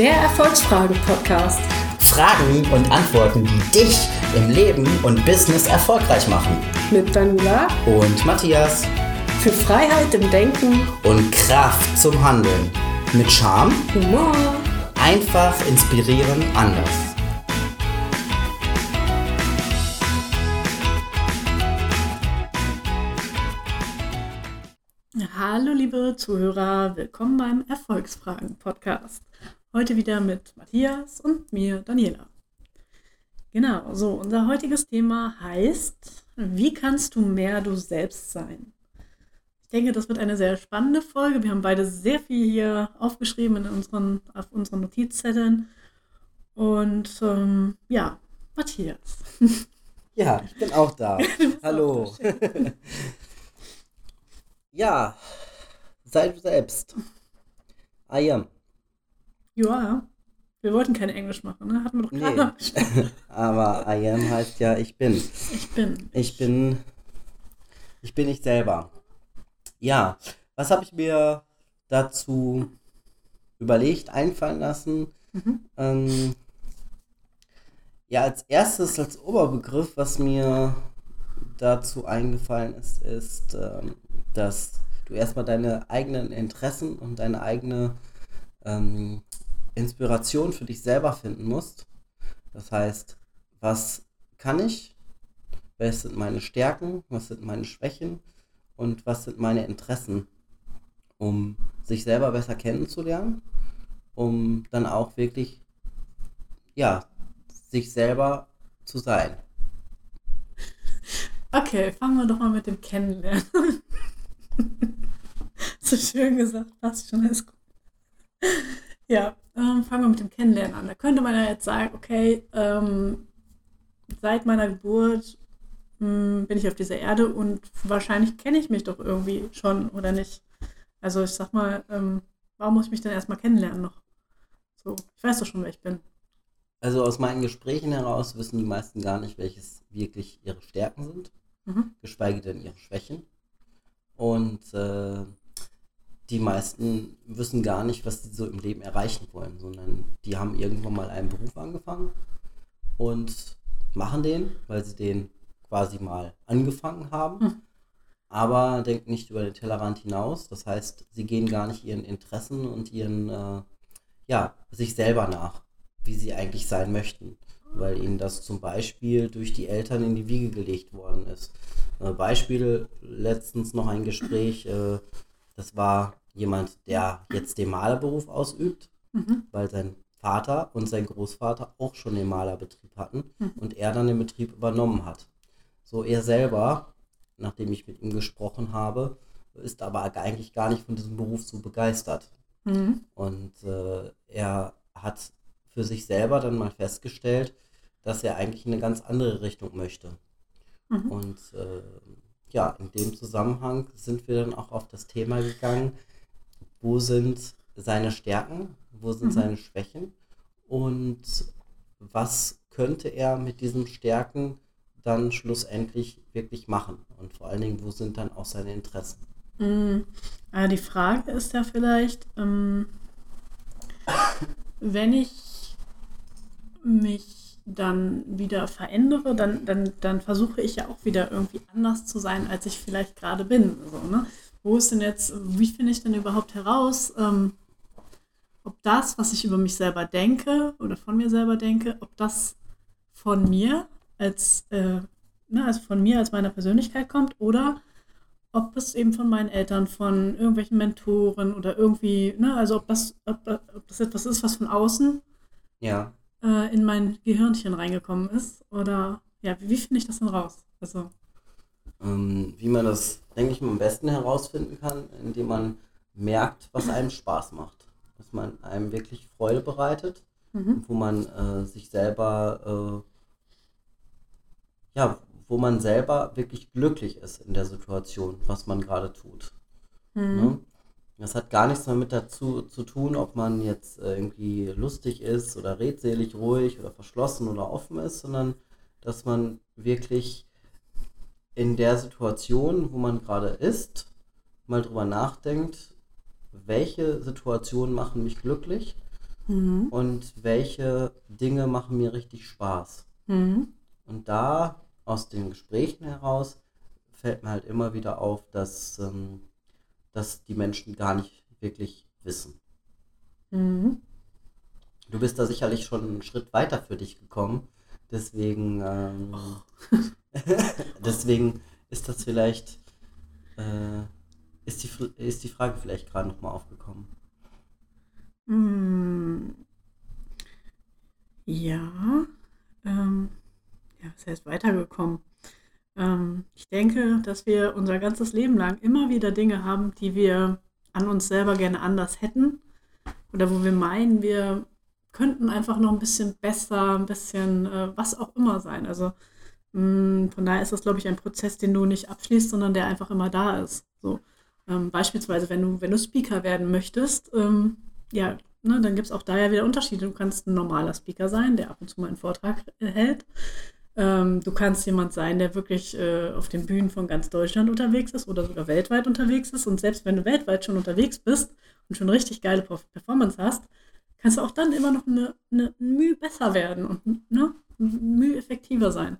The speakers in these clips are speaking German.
Der Erfolgsfrage-Podcast. Fragen und Antworten, die dich im Leben und Business erfolgreich machen. Mit Daniela Und Matthias. für Freiheit im Denken, Und Kraft zum Handeln. Mit Charme, Humor. einfach inspirieren, anders. Hallo liebe Zuhörer, willkommen beim Erfolgsfragen-Podcast. Heute wieder mit Matthias und mir, Daniela. Genau, so unser heutiges Thema heißt, wie kannst du mehr du selbst sein? Ich denke, das wird eine sehr spannende Folge. Wir haben beide sehr viel hier aufgeschrieben in unseren, auf unseren Notizzetteln. Und ähm, ja, Matthias. Ja, ich bin auch da. Hallo. ja, sei du selbst. I am. Ja, wir wollten kein Englisch machen, ne? Hatten wir doch Nee. gerade. Aber I am heißt ja, ich bin. Ich bin. Ich bin. Ich bin ich selber. Ja, was habe ich mir dazu überlegt, einfallen lassen? Mhm. Ähm, ja, als erstes, als Oberbegriff, was mir dazu eingefallen ist, ist, ähm, dass du erstmal deine eigenen Interessen und deine eigene ähm, Inspiration für dich selber finden musst. Das heißt, was kann ich? Was sind meine Stärken? Was sind meine Schwächen? Und was sind meine Interessen? Um sich selber besser kennenzulernen, um dann auch wirklich, ja, sich selber zu sein. Okay, fangen wir doch mal mit dem Kennenlernen. so schön gesagt, passt schon, alles gut. Ja, ähm, fangen wir mit dem Kennenlernen an. Da könnte man ja jetzt sagen, okay, ähm, seit meiner Geburt mh, bin ich auf dieser Erde und wahrscheinlich kenne ich mich doch irgendwie schon oder nicht. Also ich sag mal, ähm, warum muss ich mich denn erstmal kennenlernen noch? So, ich weiß doch schon, wer ich bin. Also aus meinen Gesprächen heraus wissen die meisten gar nicht, welches wirklich ihre Stärken sind, Mhm. geschweige denn ihre Schwächen. Und äh, die meisten wissen gar nicht, was sie so im Leben erreichen wollen, sondern die haben irgendwann mal einen Beruf angefangen und machen den, weil sie den quasi mal angefangen haben, Hm. aber denken nicht über den Tellerrand hinaus. Das heißt, sie gehen gar nicht ihren Interessen und ihren, äh, ja, sich selber nach, wie sie eigentlich sein möchten, weil ihnen das zum Beispiel durch die Eltern in die Wiege gelegt worden ist. Äh, Beispiel, letztens noch ein Gespräch, äh, das war jemand, der jetzt den Malerberuf ausübt, Mhm. weil sein Vater und sein Großvater auch schon den Malerbetrieb hatten Mhm. und er dann den Betrieb übernommen hat. So er selber, nachdem ich mit ihm gesprochen habe, ist aber eigentlich gar nicht von diesem Beruf so begeistert. Mhm. Und äh, er hat für sich selber dann mal festgestellt, dass er eigentlich in eine ganz andere Richtung möchte. Mhm. Und äh, ja, in dem Zusammenhang sind wir dann auch auf das Thema gegangen, wo sind seine Stärken, wo sind Mhm. seine Schwächen und was könnte er mit diesen Stärken dann schlussendlich wirklich machen und vor allen Dingen, wo sind dann auch seine Interessen. Mm, ah, die Frage ist ja vielleicht, ähm, wenn ich mich dann wieder verändere, dann, dann, dann versuche ich ja auch wieder irgendwie anders zu sein, als ich vielleicht gerade bin. So, ne? Wo ist denn jetzt, wie finde ich denn überhaupt heraus, ähm, ob das, was ich über mich selber denke oder von mir selber denke, ob das von mir als, äh, ne, also von mir als meiner Persönlichkeit kommt oder ob es eben von meinen Eltern, von irgendwelchen Mentoren oder irgendwie, ne, also ob das, ob, ob das etwas ist, was von außen Ja, äh, in mein Gehirnchen reingekommen ist. Oder ja, wie, wie finde ich das denn raus? Also, ähm, wie man das, denke ich, am besten herausfinden kann, indem man merkt, was einem Spaß macht. Dass man einem wirklich Freude bereitet, mhm. wo man äh, sich selber, äh, ja, wo man selber wirklich glücklich ist in der Situation, was man gerade tut. Mhm. Ne? Das hat gar nichts mehr mit dazu zu tun, ob man jetzt äh, irgendwie lustig ist oder redselig, ruhig oder verschlossen oder offen ist, sondern dass man wirklich in der Situation, wo man gerade ist, mal drüber nachdenkt, welche Situationen machen mich glücklich mhm. und welche Dinge machen mir richtig Spaß. Mhm. Und da aus den Gesprächen heraus fällt mir halt immer wieder auf, dass, ähm, dass die Menschen gar nicht wirklich wissen. Mhm. Du bist da sicherlich schon einen Schritt weiter für dich gekommen. Deswegen, ähm, oh. deswegen ist das vielleicht, äh, ist, die, ist die Frage vielleicht gerade nochmal aufgekommen. Mm. Ja, ähm, ja, was heißt weitergekommen? Ähm, ich denke, dass wir unser ganzes Leben lang immer wieder Dinge haben, die wir an uns selber gerne anders hätten oder wo wir meinen, wir könnten einfach noch ein bisschen besser, ein bisschen äh, was auch immer sein. Also mh, mm, von daher ist das, glaube ich, ein Prozess, den du nicht abschließt, sondern der einfach immer da ist. So ähm, beispielsweise, wenn du, wenn du Speaker werden möchtest, ähm, ja, ne, dann gibt es auch da ja wieder Unterschiede. Du kannst ein normaler Speaker sein, der ab und zu mal einen Vortrag äh, hält. Ähm, du kannst jemand sein, der wirklich äh, auf den Bühnen von ganz Deutschland unterwegs ist oder sogar weltweit unterwegs ist. Und selbst wenn du weltweit schon unterwegs bist und schon richtig geile Performance hast, kannst du auch dann immer noch eine, eine Mühe besser werden und ne, Mühe effektiver sein.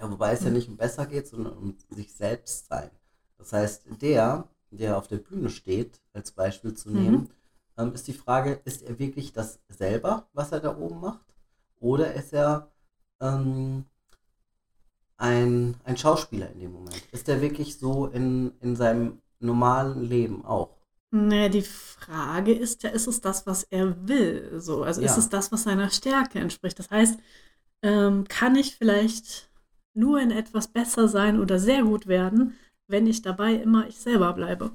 Ja, wobei es ja nicht um besser geht, sondern um sich selbst sein. Das heißt, der, der auf der Bühne steht, als Beispiel zu nehmen, mhm. ähm, ist die Frage, ist er wirklich das selber, was er da oben macht? Oder ist er ähm, ein, ein Schauspieler in dem Moment? Ist er wirklich so in, in seinem normalen Leben auch? Naja, die Frage ist ja, ist es das, was er will? So, also ja. ist es das, was seiner Stärke entspricht? Das heißt, ähm, kann ich vielleicht nur in etwas besser sein oder sehr gut werden, wenn ich dabei immer ich selber bleibe?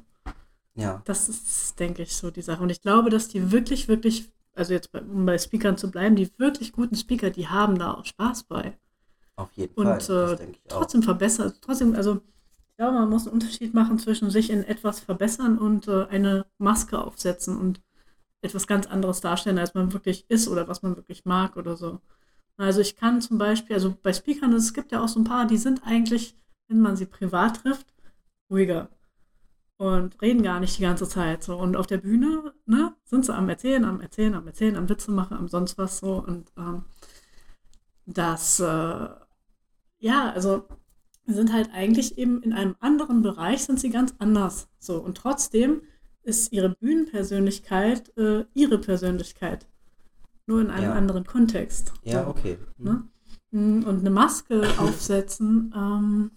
Ja. Das ist, denke ich, so die Sache. Und ich glaube, dass die wirklich, wirklich, also jetzt bei, um bei Speakern zu bleiben, die wirklich guten Speaker, die haben da auch Spaß bei. Auf jeden und, Fall. Und äh, trotzdem verbessert, trotzdem, also ich glaube, man muss einen Unterschied machen zwischen sich in etwas verbessern und äh, eine Maske aufsetzen und etwas ganz anderes darstellen, als man wirklich ist oder was man wirklich mag oder so. Also ich kann zum Beispiel, also bei Speakern, es gibt ja auch so ein paar, die sind eigentlich, wenn man sie privat trifft, ruhiger und reden gar nicht die ganze Zeit so. Und auf der Bühne, ne, sind sie am Erzählen, am Erzählen, am Erzählen, am Witze machen, am sonst was so. Und ähm, das, äh, ja, also sind halt eigentlich eben in einem anderen Bereich, sind sie ganz anders. So, und trotzdem ist ihre Bühnenpersönlichkeit äh, ihre Persönlichkeit. Nur in einem ja. anderen Kontext. Ja, okay. Ne? Mm, und eine Maske aufsetzen, ähm,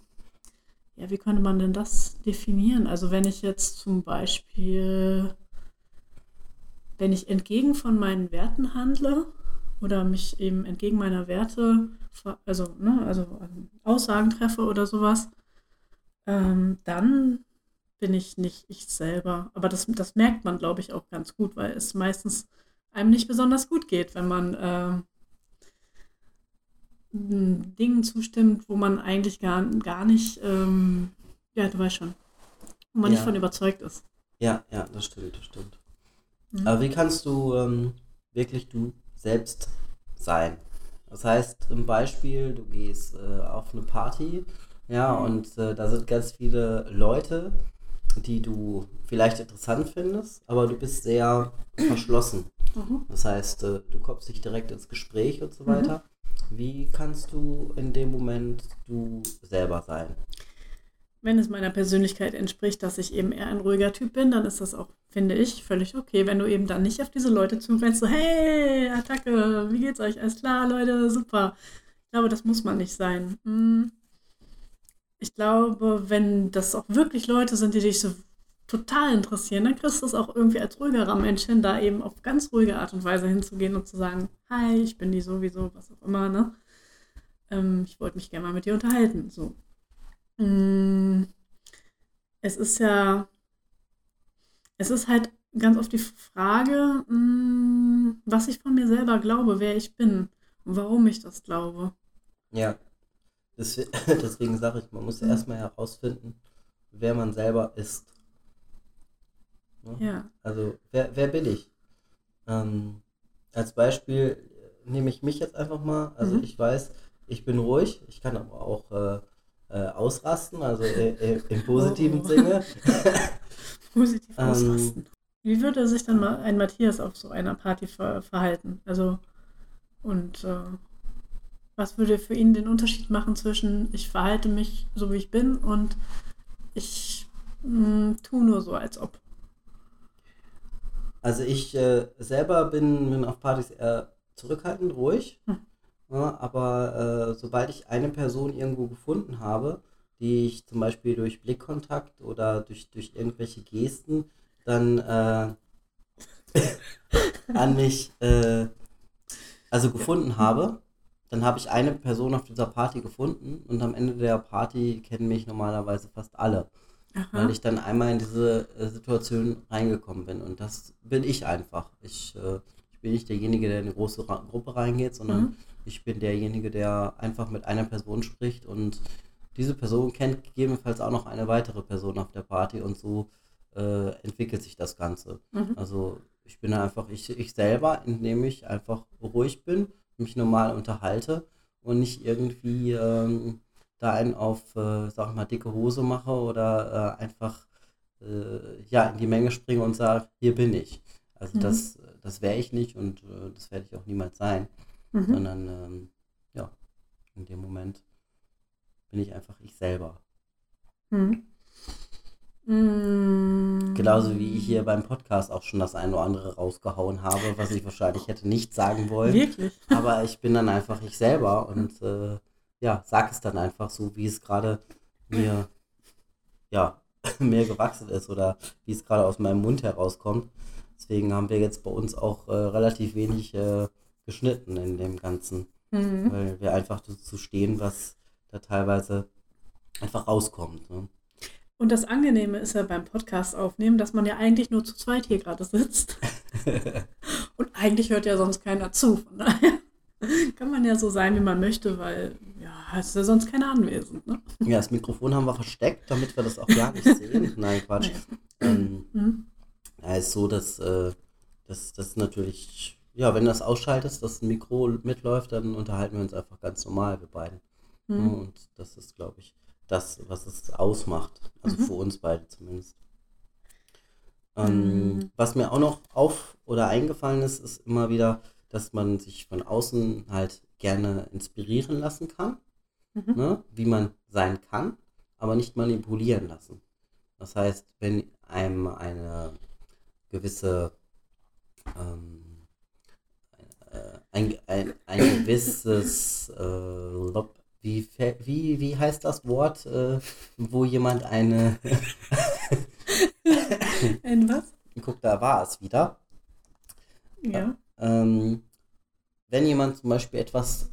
ja, wie könnte man denn das definieren? Also wenn ich jetzt zum Beispiel, wenn ich entgegen von meinen Werten handle oder mich eben entgegen meiner Werte also, ne, also ähm, Aussagen treffe oder sowas, ähm, dann bin ich nicht ich selber. Aber das, das merkt man, glaube ich, auch ganz gut, weil es meistens einem nicht besonders gut geht, wenn man äh, Dingen zustimmt, wo man eigentlich gar, gar nicht, ähm, ja, du weißt schon, wo man ja. nicht von überzeugt ist. Ja, ja, das stimmt, das stimmt. Mhm. Aber wie kannst du ähm, wirklich du selbst sein? Das heißt, im Beispiel, du gehst äh, auf eine Party, ja, mhm. und äh, da sind ganz viele Leute, die du vielleicht interessant findest, aber du bist sehr verschlossen. Mhm. Das heißt, äh, du kommst nicht direkt ins Gespräch und so weiter. Mhm. Wie kannst du in dem Moment du selber sein? Wenn es meiner Persönlichkeit entspricht, dass ich eben eher ein ruhiger Typ bin, dann ist das auch, finde ich, völlig okay. Wenn du eben dann nicht auf diese Leute zurennst, so, hey, Attacke, wie geht's euch? Alles klar, Leute, super. Ich glaube, das muss man nicht sein. Hm. Ich glaube, wenn das auch wirklich Leute sind, die dich so total interessieren, dann kriegst du es auch irgendwie als ruhigerer Mensch hin, da eben auf ganz ruhige Art und Weise hinzugehen und zu sagen, hi, ich bin die sowieso, was auch immer, ne? Ähm, ich wollte mich gerne mal mit dir unterhalten, so. Mm, es ist ja, es ist halt ganz oft die Frage, mm, was ich von mir selber glaube, wer ich bin und warum ich das glaube. Ja, deswegen sage ich, man muss ja mhm. erstmal herausfinden, wer man selber ist. Ne? Ja. Also, wer, wer bin ich? Ähm, als Beispiel nehme ich mich jetzt einfach mal. Also, mhm. ich weiß, ich bin ruhig, ich kann aber auch äh, äh, ausrasten, also äh, äh, im positiven oh. Sinne. Positiv ähm, ausrasten. Wie würde sich dann mal ein Matthias auf so einer Party ver verhalten? Also, und äh, was würde für ihn den Unterschied machen zwischen ich verhalte mich so, wie ich bin und ich mh, tue nur so, als ob? Also ich äh, selber bin, bin auf Partys eher zurückhaltend, ruhig. Hm. Ja, aber äh, sobald ich eine Person irgendwo gefunden habe, die ich zum Beispiel durch Blickkontakt oder durch, durch irgendwelche Gesten dann äh, an mich äh, also gefunden habe, dann habe ich eine Person auf dieser Party gefunden und am Ende der Party kennen mich normalerweise fast alle, Aha. weil ich dann einmal in diese äh, Situation reingekommen bin und das bin ich einfach. Ich, äh, bin nicht derjenige, der in eine große Ra Gruppe reingeht, sondern Mhm. ich bin derjenige, der einfach mit einer Person spricht und diese Person kennt gegebenenfalls auch noch eine weitere Person auf der Party und so äh, entwickelt sich das Ganze. Mhm. Also ich bin einfach ich, ich selber, indem ich einfach ruhig bin, mich normal unterhalte und nicht irgendwie ähm, da einen auf, äh, sag mal, dicke Hose mache oder äh, einfach äh, ja, in die Menge springe und sage, hier bin ich. Also Mhm. das, das wäre ich nicht und äh, das werde ich auch niemals sein, Mhm. sondern ähm, ja, in dem Moment bin ich einfach ich selber. Mhm. Mhm. Genauso wie ich hier beim Podcast auch schon das eine oder andere rausgehauen habe, was ich wahrscheinlich hätte nicht sagen wollen. Wirklich? Aber ich bin dann einfach ich selber und äh, ja, sag es dann einfach so, wie es gerade mir, ja, mir gewachsen ist oder wie es gerade aus meinem Mund herauskommt. Deswegen haben wir jetzt bei uns auch äh, relativ wenig äh, geschnitten in dem Ganzen, Mhm. weil wir einfach dazu stehen, was da teilweise einfach rauskommt. Ne? Und das Angenehme ist ja beim Podcast aufnehmen, dass man ja eigentlich nur zu zweit hier gerade sitzt. Und eigentlich hört ja sonst keiner zu. Von daher kann man ja so sein, wie man möchte, weil ja, es ist ja sonst keiner anwesend. Ne? ja, das Mikrofon haben wir versteckt, damit wir das auch gar nicht sehen. Nein, Quatsch. Naja. Ähm, Mhm. Ja, ist so, dass äh, das, das natürlich, ja, wenn du das ausschaltest, dass ein Mikro mitläuft, dann unterhalten wir uns einfach ganz normal, wir beiden. Mhm. und das ist, glaube ich, das, was es ausmacht. Also Mhm. für uns beide zumindest. Ähm, Mhm. Was mir auch noch auf oder eingefallen ist, ist immer wieder, dass man sich von außen halt gerne inspirieren lassen kann, Mhm. ne? wie man sein kann, aber nicht manipulieren lassen. Das heißt, wenn einem eine gewisse ähm, äh, ein, ein, ein gewisses äh, Lob, wie, wie, wie heißt das Wort, äh, wo jemand eine Ein was? guck, da war es wieder. Ja. Ähm, wenn jemand zum Beispiel etwas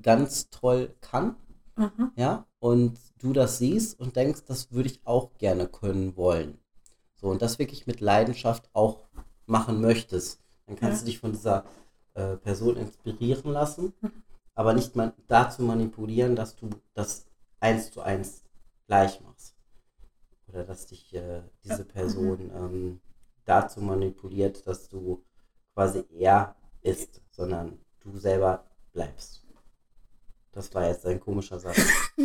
ganz toll kann, Aha. ja, und du das siehst und denkst, das würde ich auch gerne können wollen. So, und das wirklich mit Leidenschaft auch machen möchtest, dann kannst Ja. du dich von dieser äh, Person inspirieren lassen, aber nicht mal dazu manipulieren, dass du das eins zu eins gleich machst. Oder dass dich äh, diese Ja. Person ähm, dazu manipuliert, dass du quasi er ist, sondern du selber bleibst. Das war jetzt ein komischer Satz.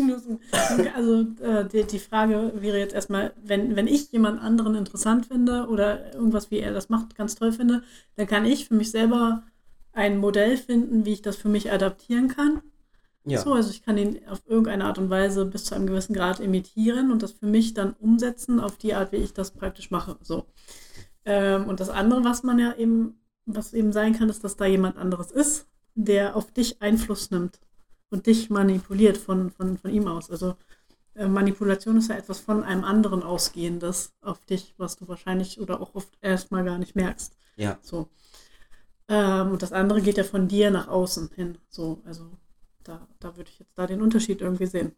Also äh, die, die Frage wäre jetzt erstmal, wenn, wenn ich jemand anderen interessant finde oder irgendwas, wie er das macht, ganz toll finde, dann kann ich für mich selber ein Modell finden, wie ich das für mich adaptieren kann. Ja. So, also ich kann ihn auf irgendeine Art und Weise bis zu einem gewissen Grad imitieren und das für mich dann umsetzen auf die Art, wie ich das praktisch mache. So. Ähm, und das andere, was man ja eben, was eben sein kann, ist, dass da jemand anderes ist, der auf dich Einfluss nimmt und dich manipuliert von, von, von ihm aus. Also äh, Manipulation ist ja etwas von einem anderen ausgehendes auf dich, was du wahrscheinlich oder auch oft erstmal gar nicht merkst. Ja. So. Ähm, und das andere geht ja von dir nach außen hin. So, also da, da würde ich jetzt da den Unterschied irgendwie sehen.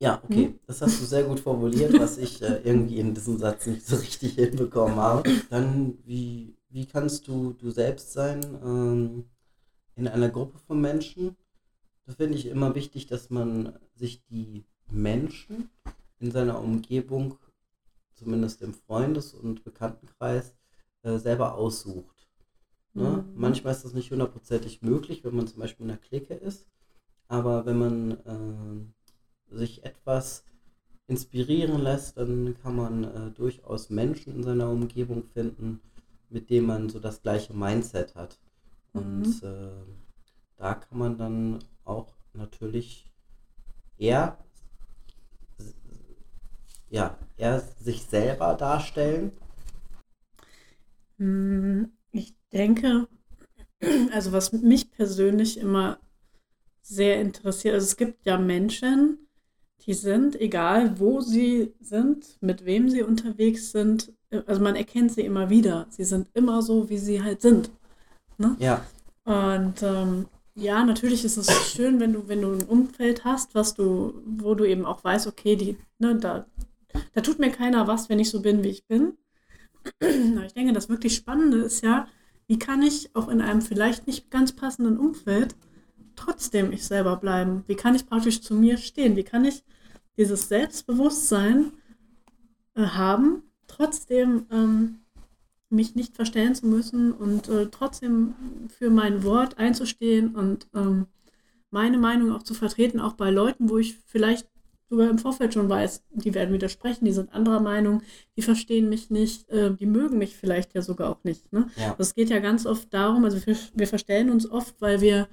Ja, okay. Das hast du sehr gut formuliert, was ich äh, irgendwie in diesem Satz nicht so richtig hinbekommen habe. Dann, wie, wie kannst du du selbst sein ähm, in einer Gruppe von Menschen? Da finde ich immer wichtig, dass man sich die Menschen in seiner Umgebung, zumindest im Freundes- und Bekanntenkreis, äh, selber aussucht. Ne? Mhm. Manchmal ist das nicht hundertprozentig möglich, wenn man zum Beispiel in einer Clique ist. Aber wenn man ähm, sich etwas inspirieren lässt, dann kann man äh, durchaus Menschen in seiner Umgebung finden, mit denen man so das gleiche Mindset hat. Und Mhm. äh, da kann man dann auch natürlich eher, ja, eher sich selber darstellen. Mm, Ich denke, also was mich persönlich immer sehr interessiert, also es gibt ja Menschen, die sind, egal wo sie sind, mit wem sie unterwegs sind, äh, also man erkennt sie immer wieder. Sie sind immer so, wie sie halt sind. Ne? Ja, Und ähm, ja, natürlich ist es schön, wenn du, wenn du ein Umfeld hast, was du, wo du eben auch weißt, okay, die, ne, da, da tut mir keiner was, wenn ich so bin, wie ich bin. Aber ich denke, das wirklich Spannende ist ja, wie kann ich auch in einem vielleicht nicht ganz passenden Umfeld trotzdem ich selber bleiben? Wie kann ich praktisch zu mir stehen? Wie kann ich dieses Selbstbewusstsein äh, haben, trotzdem ähm, mich nicht verstellen zu müssen und äh, trotzdem für mein Wort einzustehen und ähm, meine Meinung auch zu vertreten, auch bei Leuten, wo ich vielleicht sogar im Vorfeld schon weiß, die werden widersprechen, die sind anderer Meinung, die verstehen mich nicht, äh, die mögen mich vielleicht ja sogar auch nicht. Ne? ja, Es geht ja ganz oft darum, also wir, wir verstellen uns oft, weil wir,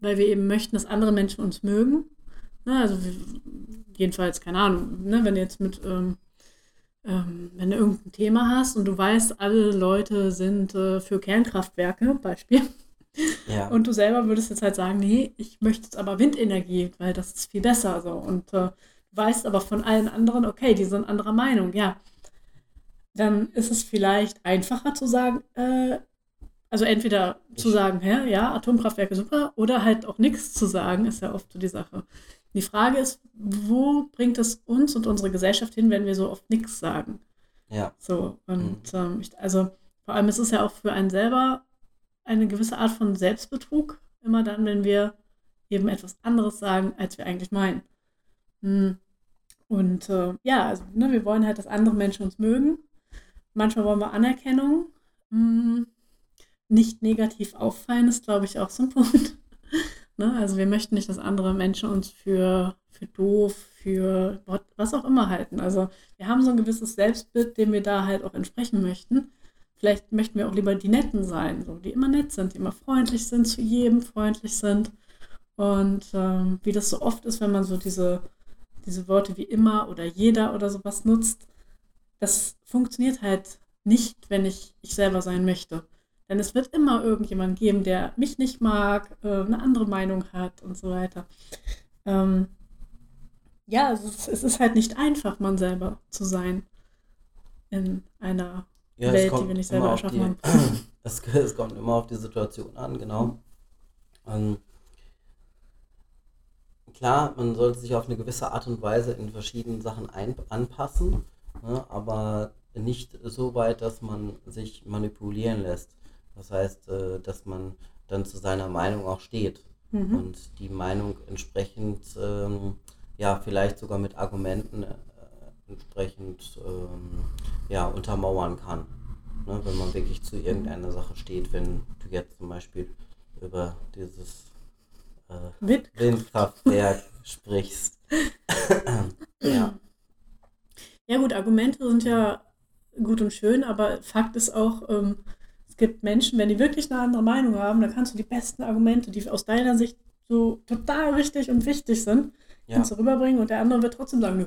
weil wir eben möchten, dass andere Menschen uns mögen. Ne? Also wir, jedenfalls, keine Ahnung, ne? wenn jetzt mit, ähm, ähm, wenn du irgendein Thema hast und du weißt, alle Leute sind äh, für Kernkraftwerke, Beispiel, ja, und du selber würdest jetzt halt sagen, nee, ich möchte jetzt aber Windenergie, weil das ist viel besser so. Und äh, du weißt aber von allen anderen, okay, die sind anderer Meinung, ja. Dann ist es vielleicht einfacher zu sagen, äh, also entweder zu sagen, hä, ja, Atomkraftwerke super, oder halt auch nichts zu sagen, ist ja oft so die Sache. Die Frage ist, wo bringt es uns und unsere Gesellschaft hin, wenn wir so oft nichts sagen? ja, So, und ähm, ich, also vor allem ist es ja auch für einen selber eine gewisse Art von Selbstbetrug, immer dann, wenn wir eben etwas anderes sagen, als wir eigentlich meinen. Hm. Und äh, ja, also ne, wir wollen halt, dass andere Menschen uns mögen. Manchmal wollen wir Anerkennung. Hm. Nicht negativ auffallen ist, glaube ich, auch so ein Punkt. Ne? Also wir möchten nicht, dass andere Menschen uns für, für doof, für was auch immer halten. Also wir haben so ein gewisses Selbstbild, dem wir da halt auch entsprechen möchten. Vielleicht möchten wir auch lieber die Netten sein, so, die immer nett sind, die immer freundlich sind, zu jedem freundlich sind. Und ähm, wie das so oft ist, wenn man so diese, diese Worte wie immer oder jeder oder sowas nutzt, das funktioniert halt nicht, wenn ich ich selber sein möchte. Denn es wird immer irgendjemand geben, der mich nicht mag, äh, eine andere Meinung hat und so weiter. Ähm, ja, es, es ist halt nicht einfach, man selber zu sein in einer ja, Welt, die wir nicht selber erschaffen haben. es, es kommt immer auf die Situation an, genau. Ähm, klar, man sollte sich auf eine gewisse Art und Weise in verschiedenen Sachen ein, anpassen, ne, aber nicht so weit, dass man sich manipulieren lässt. Das heißt, äh, dass man dann zu seiner Meinung auch steht Mhm. und die Meinung entsprechend, ähm, ja, vielleicht sogar mit Argumenten äh, entsprechend ähm, ja, untermauern kann. Ne, wenn man wirklich zu irgendeiner Sache steht, wenn du jetzt zum Beispiel über dieses äh, Wind Windkraftwerk sprichst. ja, Ja gut, Argumente sind ja gut und schön, aber Fakt ist auch, ähm, gibt Menschen, wenn die wirklich eine andere Meinung haben, dann kannst du die besten Argumente, die aus deiner Sicht so total richtig und wichtig sind, ja, kannst du rüberbringen und der andere wird trotzdem sagen, nö.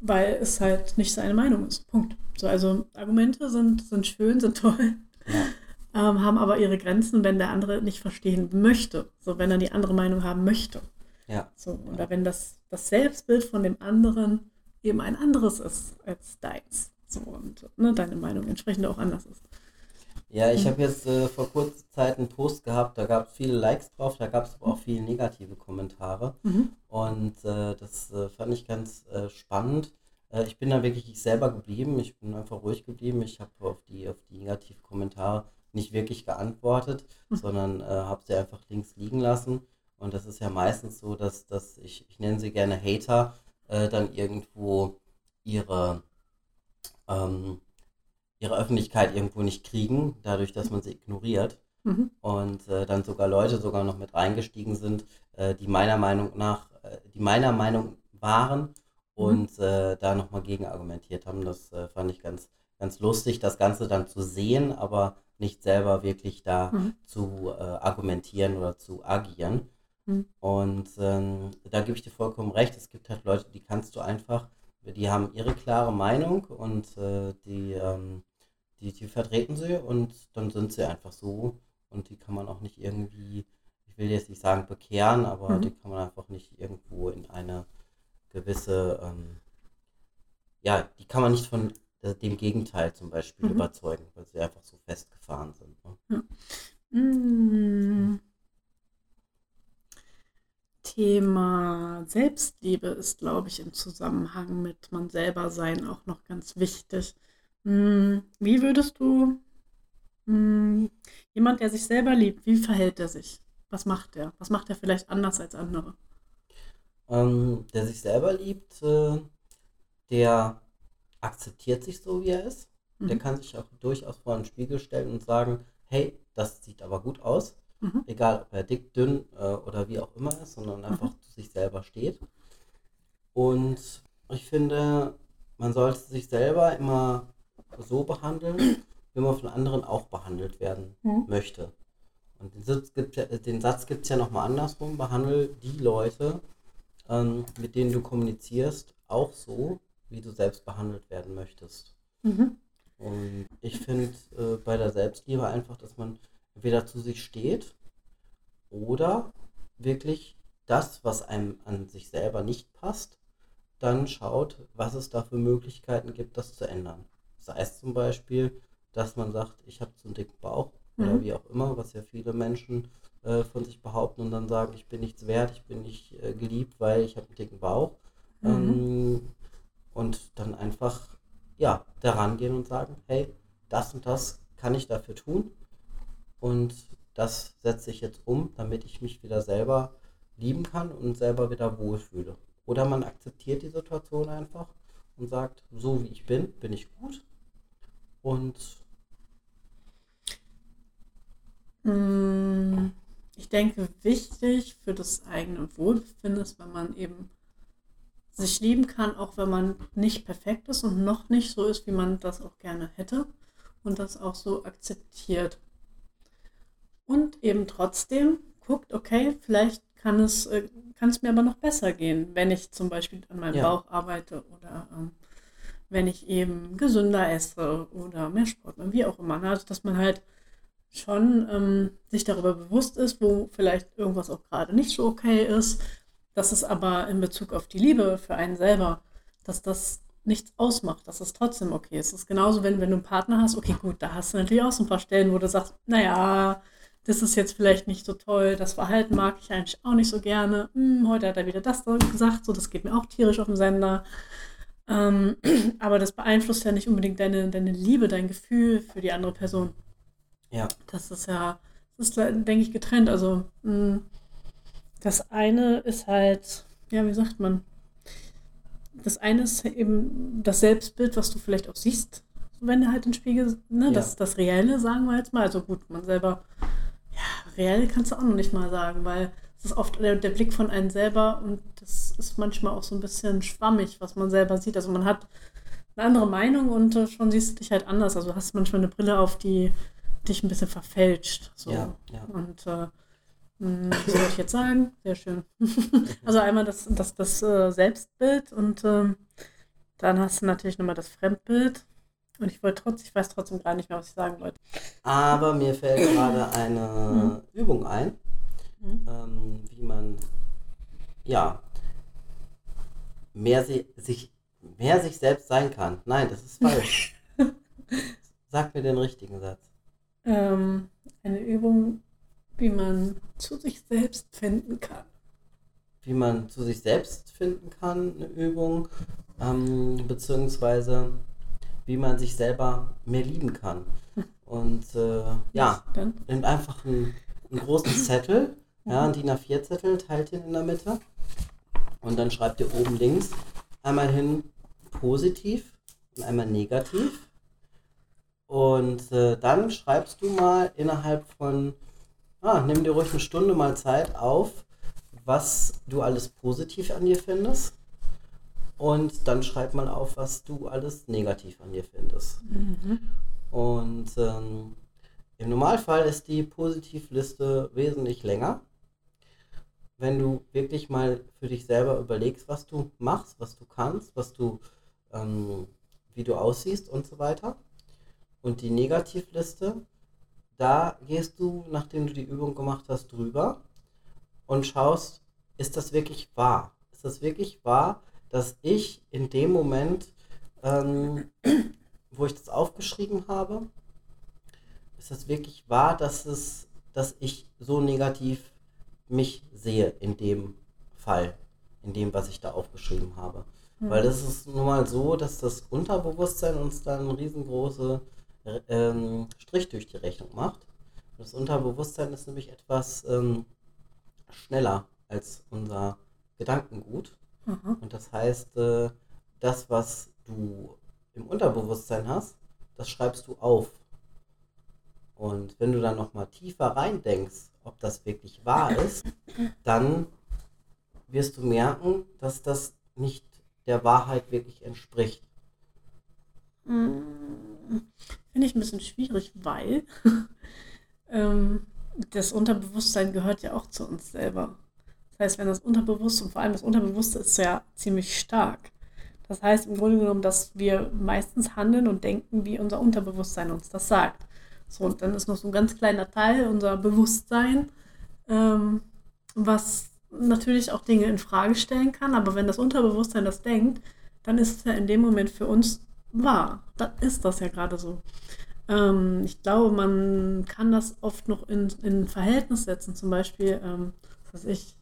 Weil es halt nicht seine Meinung ist. Punkt. So, also Argumente sind, sind schön, sind toll, ja, ähm, haben aber ihre Grenzen, wenn der andere nicht verstehen möchte. So, wenn er die andere Meinung haben möchte. ja, So, oder wenn das, das Selbstbild von dem anderen eben ein anderes ist als deins. So, und ne, deine Meinung entsprechend auch anders ist. Ja, ich habe jetzt äh, vor kurzer Zeit einen Post gehabt, da gab es viele Likes drauf, da gab es aber auch viele negative Kommentare. Mhm. Und äh, das äh, fand ich ganz äh, spannend. Äh, ich bin da wirklich ich selber geblieben. Ich bin einfach ruhig geblieben. Ich habe auf die, auf die negativen Kommentare nicht wirklich geantwortet, Mhm. sondern äh, habe sie einfach links liegen lassen. Und das ist ja meistens so, dass, dass ich, ich nenne sie gerne Hater, dann irgendwo ihre, ähm, ihre Öffentlichkeit irgendwo nicht kriegen, dadurch, dass man sie ignoriert Mhm. und äh, dann sogar Leute sogar noch mit reingestiegen sind, äh, die meiner Meinung nach, äh, die meiner Meinung waren und äh, da nochmal gegen argumentiert haben. Das äh, fand ich ganz, ganz lustig, das Ganze dann zu sehen, aber nicht selber wirklich da Mhm. zu äh, argumentieren oder zu agieren. Mhm. Und ähm, da gebe ich dir vollkommen recht. Es gibt halt Leute, die kannst du einfach, die haben ihre klare Meinung und äh, die, ähm, die, die vertreten sie und dann sind sie einfach so und die kann man auch nicht irgendwie, ich will jetzt nicht sagen bekehren, aber Mhm. die kann man einfach nicht irgendwo in eine gewisse, ähm, ja, die kann man nicht von äh, dem Gegenteil zum Beispiel Mhm. überzeugen, weil sie einfach so festgefahren sind. Ne? Mm. Thema Selbstliebe ist, glaube ich, im Zusammenhang mit man selber sein auch noch ganz wichtig. Mm, Wie würdest du mm, jemand, der sich selber liebt, wie verhält er sich? Was macht er? Was macht er vielleicht anders als andere? Ähm, der sich selber liebt, äh, der akzeptiert sich so, wie er ist. Der Mhm. kann sich auch durchaus vor einen Spiegel stellen und sagen, hey, das sieht aber gut aus. Mhm. Egal, ob er dick, dünn äh, oder wie auch immer ist, sondern einfach Mhm. zu sich selber steht. Und ich finde, man sollte sich selber immer so behandeln, wie man von anderen auch behandelt werden Mhm. möchte. Und den Satz gibt ja, den Satz gibt es ja nochmal andersrum, behandle die Leute, ähm, mit denen du kommunizierst, auch so, wie du selbst behandelt werden möchtest. Mhm. Und ich finde äh, bei der Selbstliebe einfach, dass man entweder zu sich steht oder wirklich das, was einem an sich selber nicht passt, dann schaut, was es da für Möglichkeiten gibt, das zu ändern. Sei es zum Beispiel, dass man sagt, ich habe zu einen dicken Bauch oder Mhm. wie auch immer, was ja viele Menschen äh, von sich behaupten und dann sagen, ich bin nichts wert, ich bin nicht äh, geliebt, weil ich habe einen dicken Bauch. Mhm. Ähm, und dann einfach ja, daran gehen und sagen, hey, das und das kann ich dafür tun und das setze ich jetzt um, damit ich mich wieder selber lieben kann und selber wieder wohlfühle. Oder man akzeptiert die Situation einfach und sagt, so wie ich bin, bin ich gut und Mm, Ich denke, wichtig für das eigene Wohlbefinden ist, wenn man eben sich lieben kann, auch wenn man nicht perfekt ist und noch nicht so ist, wie man das auch gerne hätte und das auch so akzeptiert. Und eben trotzdem guckt, okay, vielleicht kann es, äh, kann es mir aber noch besser gehen, wenn ich zum Beispiel an meinem Ja. Bauch arbeite oder ähm, wenn ich eben gesünder esse oder mehr Sport mache, wie auch immer. ne? Also, dass man halt schon ähm, sich darüber bewusst ist, wo vielleicht irgendwas auch gerade nicht so okay ist, dass es aber in Bezug auf die Liebe für einen selber, dass das nichts ausmacht, dass es trotzdem okay ist. Es ist genauso, wenn, wenn du einen Partner hast, okay, gut, da hast du natürlich auch so ein paar Stellen, wo du sagst, naja, das ist jetzt vielleicht nicht so toll, das Verhalten mag ich eigentlich auch nicht so gerne. Hm, heute hat er wieder das gesagt, so das geht mir auch tierisch auf den Sender. Ähm, aber das beeinflusst ja nicht unbedingt deine, deine Liebe, dein Gefühl für die andere Person. ja, Das ist ja, das ist, denke ich, getrennt. Also, mh, das eine ist halt, ja, wie sagt man? Das eine ist eben das Selbstbild, was du vielleicht auch siehst, wenn du halt den Spiegel, ne, Ja. das, das Reelle, sagen wir jetzt mal. Also gut, man selber, ja, reell kannst du auch noch nicht mal sagen, weil es ist oft der, der Blick von einem selber und das ist manchmal auch so ein bisschen schwammig, was man selber sieht. Also man hat eine andere Meinung und äh, schon siehst du dich halt anders. Also du hast manchmal eine Brille auf, die dich ein bisschen verfälscht. So. ja, ja. Und äh, mh, was soll ich jetzt sagen? Sehr schön. also einmal das, das, das äh, Selbstbild und ähm, dann hast du natürlich nochmal das Fremdbild. Und ich wollte trotzdem, ich weiß trotzdem gar nicht mehr, was ich sagen wollte. Aber mir fällt gerade eine Übung ein, Mhm. ähm, wie man ja mehr si sich mehr sich selbst sein kann. Nein, das ist falsch. Sag mir den richtigen Satz. Ähm, eine Übung, wie man zu sich selbst finden kann. Wie man zu sich selbst finden kann, eine Übung, ähm, beziehungsweise wie man sich selber mehr lieben kann. Und äh, ja? Nehmt einfach einen, einen großen Zettel, ja, einen DIN A4-Zettel, teilt ihn in der Mitte und dann schreibt ihr oben links einmal hin positiv und einmal negativ. Und äh, dann schreibst du mal innerhalb von, ah, nimm dir ruhig eine Stunde mal Zeit auf, was du alles positiv an dir findest Und dann schreib mal auf, was du alles negativ an dir findest. Mhm. Und ähm, im Normalfall ist die Positivliste wesentlich länger. Wenn du wirklich mal für dich selber überlegst, was du machst, was du kannst, was du, ähm, wie du aussiehst und so weiter. Und die Negativliste, da gehst du, nachdem du die Übung gemacht hast, drüber und schaust, ist das wirklich wahr? Ist das wirklich wahr, dass ich in dem Moment, ähm, wo ich das aufgeschrieben habe, ist das wirklich wahr, dass es, dass ich so negativ mich sehe in dem Fall, in dem, was ich da aufgeschrieben habe. Mhm. Weil das ist nun mal so, dass das Unterbewusstsein uns dann einen riesengroße ähm, Strich durch die Rechnung macht. Das Unterbewusstsein ist nämlich etwas ähm, schneller als unser Gedankengut. Mhm. Und das heißt, äh, das, was du im Unterbewusstsein hast, das schreibst du auf. Und wenn du dann nochmal tiefer reindenkst, ob das wirklich wahr ist, dann wirst du merken, dass das nicht der Wahrheit wirklich entspricht. Mm, Finde ich ein bisschen schwierig, weil ähm, das Unterbewusstsein gehört ja auch zu uns selber. Das heißt, wenn das Unterbewusste, und vor allem das Unterbewusste ist ja ziemlich stark. Das heißt im Grunde genommen, dass wir meistens handeln und denken, wie unser Unterbewusstsein uns das sagt. So, und dann ist noch so ein ganz kleiner Teil, unser Bewusstsein, ähm, was natürlich auch Dinge in Frage stellen kann. Aber wenn das Unterbewusstsein das denkt, dann ist es ja in dem Moment für uns wahr. Dann ist das ja gerade so. Ähm, ich glaube, man kann das oft noch in, in Verhältnis setzen. Zum Beispiel, ähm, was weiß ich,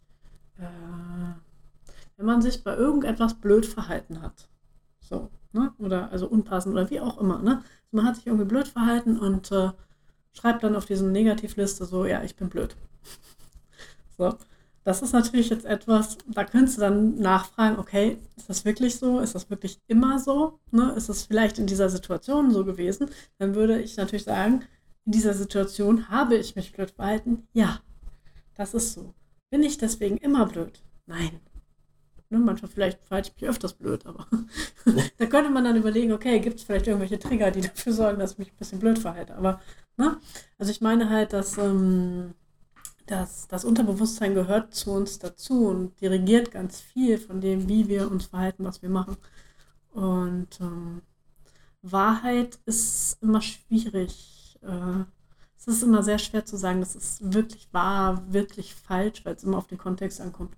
äh, wenn man sich bei irgendetwas blöd verhalten hat. So, ne? Oder also unpassend oder wie auch immer, ne? Man hat sich irgendwie blöd verhalten und äh, schreibt dann auf diese Negativliste so, ja, ich bin blöd. so. Das ist natürlich jetzt etwas, da könntest du dann nachfragen, okay, ist das wirklich so? Ist das wirklich immer so? Ne? Ist das vielleicht in dieser Situation so gewesen? Dann würde ich natürlich sagen, in dieser Situation habe ich mich blöd verhalten. Ja, das ist so. Bin ich deswegen immer blöd? Nein. Ne, manchmal vielleicht verhalte ich mich öfters blöd, aber da könnte man dann überlegen, okay, gibt es vielleicht irgendwelche Trigger, die dafür sorgen, dass ich mich ein bisschen blöd verhalte. Aber, ne? Also ich meine halt, dass, ähm, dass das Unterbewusstsein gehört zu uns dazu und dirigiert ganz viel von dem, wie wir uns verhalten, was wir machen. Und ähm, Wahrheit ist immer schwierig. Äh, es ist immer sehr schwer zu sagen, das ist wirklich wahr, wirklich falsch, weil es immer auf den Kontext ankommt.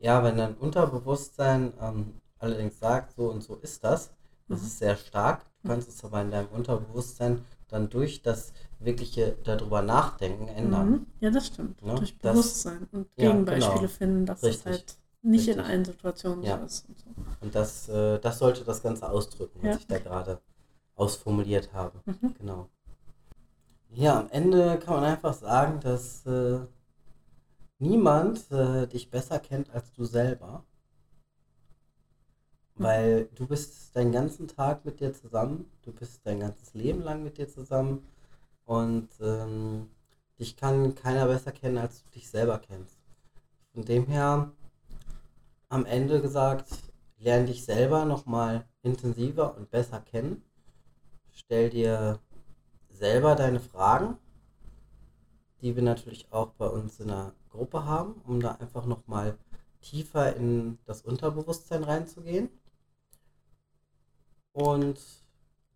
Ja, wenn dein Unterbewusstsein ähm, allerdings sagt, so und so ist das, das Mhm. ist sehr stark. Du kannst es aber in deinem Unterbewusstsein dann durch das wirkliche darüber nachdenken ändern. Mhm. Ja, das stimmt. Ne? Durch Das- Bewusstsein und Ja, Gegenbeispiele genau. finden, dass Richtig. es halt nicht in Richtig. allen Situationen Ja. so ist. Und so. Und das, äh, das sollte das Ganze ausdrücken, was Ja. ich da gerade ausformuliert habe. Mhm. Genau. Ja, am Ende kann man einfach sagen, dass äh, niemand äh, dich besser kennt als du selber. Weil du bist deinen ganzen Tag mit dir zusammen, du bist dein ganzes Leben lang mit dir zusammen und ähm, dich kann keiner besser kennen, als du dich selber kennst. Von dem her, am Ende gesagt, lern dich selber nochmal intensiver und besser kennen. Stell dir selber deine Fragen, die wir natürlich auch bei uns in der Gruppe haben, um da einfach nochmal tiefer in das Unterbewusstsein reinzugehen. Und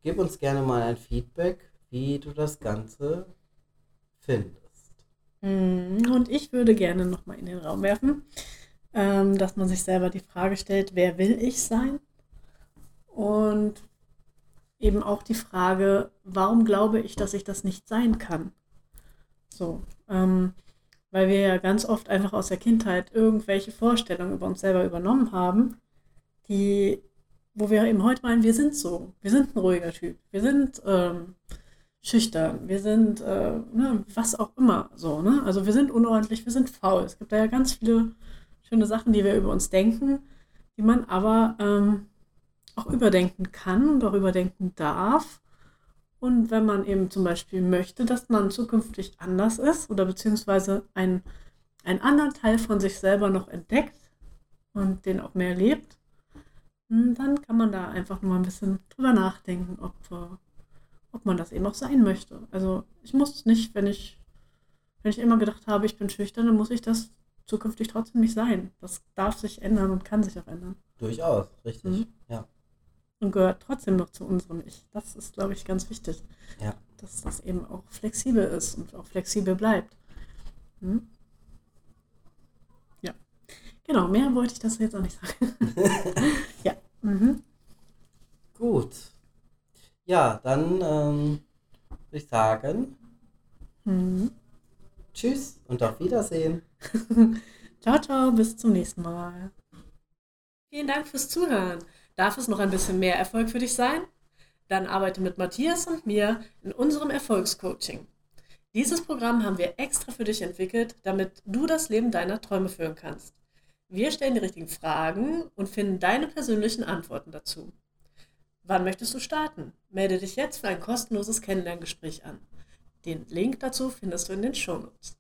gib uns gerne mal ein Feedback, wie du das Ganze findest. Mhm. Und ich würde gerne nochmal in den Raum werfen, ähm, dass man sich selber die Frage stellt, wer will ich sein? Und eben auch die Frage, warum glaube ich, dass ich das nicht sein kann? So, ähm, weil wir ja ganz oft einfach aus der Kindheit irgendwelche Vorstellungen über uns selber übernommen haben, die, wo wir eben heute meinen, wir sind so, wir sind ein ruhiger Typ, wir sind ähm, schüchtern, wir sind, äh, ne, was auch immer, so, ne? Also wir sind unordentlich, wir sind faul. Es gibt da ja ganz viele schöne Sachen, die wir über uns denken, die man aber ähm, auch überdenken kann und auch überdenken darf. Und wenn man eben zum Beispiel möchte, dass man zukünftig anders ist oder beziehungsweise ein, einen anderen Teil von sich selber noch entdeckt und den auch mehr lebt, hm, dann kann man da einfach nur mal ein bisschen drüber nachdenken, ob, äh, ob man das eben auch sein möchte. Also ich muss nicht, wenn ich, wenn ich immer gedacht habe, ich bin schüchtern, dann muss ich das zukünftig trotzdem nicht sein. Das darf sich ändern und kann sich auch ändern. Durchaus, richtig. Mhm. Ja. Und gehört trotzdem noch zu unserem Ich. Das ist, glaube ich, ganz wichtig. Ja. Dass das eben auch flexibel ist und auch flexibel bleibt. Mhm. Ja. Genau, mehr wollte ich das jetzt auch nicht sagen. ja. Mhm. Gut. Ja, dann ähm, würde ich sagen, mhm. tschüss und auf Wiedersehen. ciao, ciao, bis zum nächsten Mal. Vielen Dank fürs Zuhören. Darf es noch ein bisschen mehr Erfolg für dich sein? Dann arbeite mit Matthias und mir in unserem Erfolgscoaching. Dieses Programm haben wir extra für dich entwickelt, damit du das Leben deiner Träume führen kannst. Wir stellen die richtigen Fragen und finden deine persönlichen Antworten dazu. Wann möchtest du starten? Melde dich jetzt für ein kostenloses Kennenlerngespräch an. Den Link dazu findest du in den Shownotes.